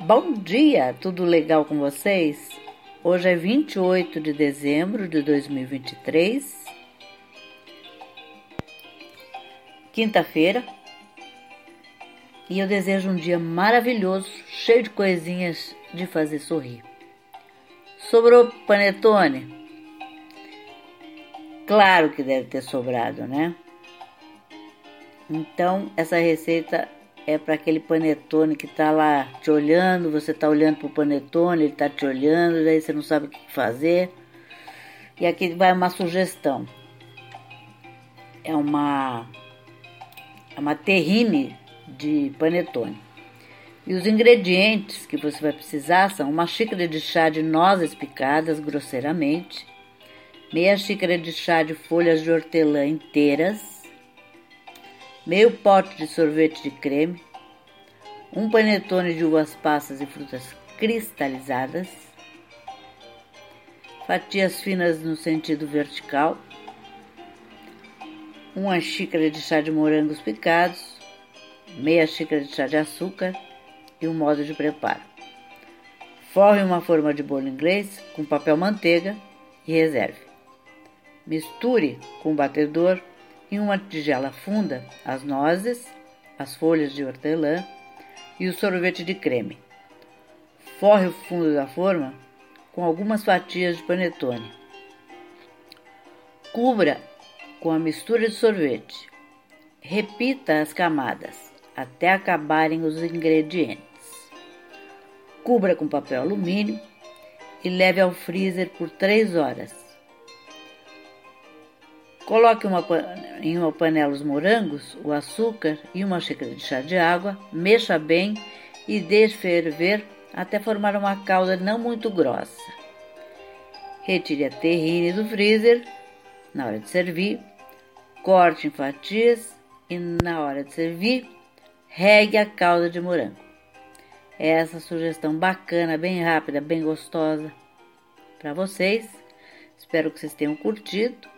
Bom dia, tudo legal com vocês? Hoje é 28 de dezembro de 2023, quinta-feira, e eu desejo um dia maravilhoso, cheio de coisinhas de fazer sorrir. Sobrou panetone? Claro que deve ter sobrado, né? Então, essa receita é para aquele panetone que tá lá te olhando, você tá olhando pro panetone, ele tá te olhando, daí você não sabe o que fazer. E aqui vai uma sugestão. É uma é uma terrine de panetone. E os ingredientes que você vai precisar são uma xícara de chá de nozes picadas grosseiramente, meia xícara de chá de folhas de hortelã inteiras, meio pote de sorvete de creme, um panetone de uvas passas e frutas cristalizadas, fatias finas no sentido vertical, uma xícara de chá de morangos picados, meia xícara de chá de açúcar e um modo de preparo. Forre uma forma de bolo inglês com papel manteiga e reserve. Misture com o batedor em uma tigela funda as nozes, as folhas de hortelã e o sorvete de creme. Forre o fundo da forma com algumas fatias de panetone. Cubra com a mistura de sorvete. Repita as camadas até acabarem os ingredientes. Cubra com papel alumínio e leve ao freezer por 3 horas. Coloque uma, em uma panela os morangos, o açúcar e uma xícara de chá de água, mexa bem e deixe ferver até formar uma calda não muito grossa. Retire a terrine do freezer na hora de servir, corte em fatias e na hora de servir, regue a calda de morango. Essa sugestão bacana, bem rápida, bem gostosa para vocês. Espero que vocês tenham curtido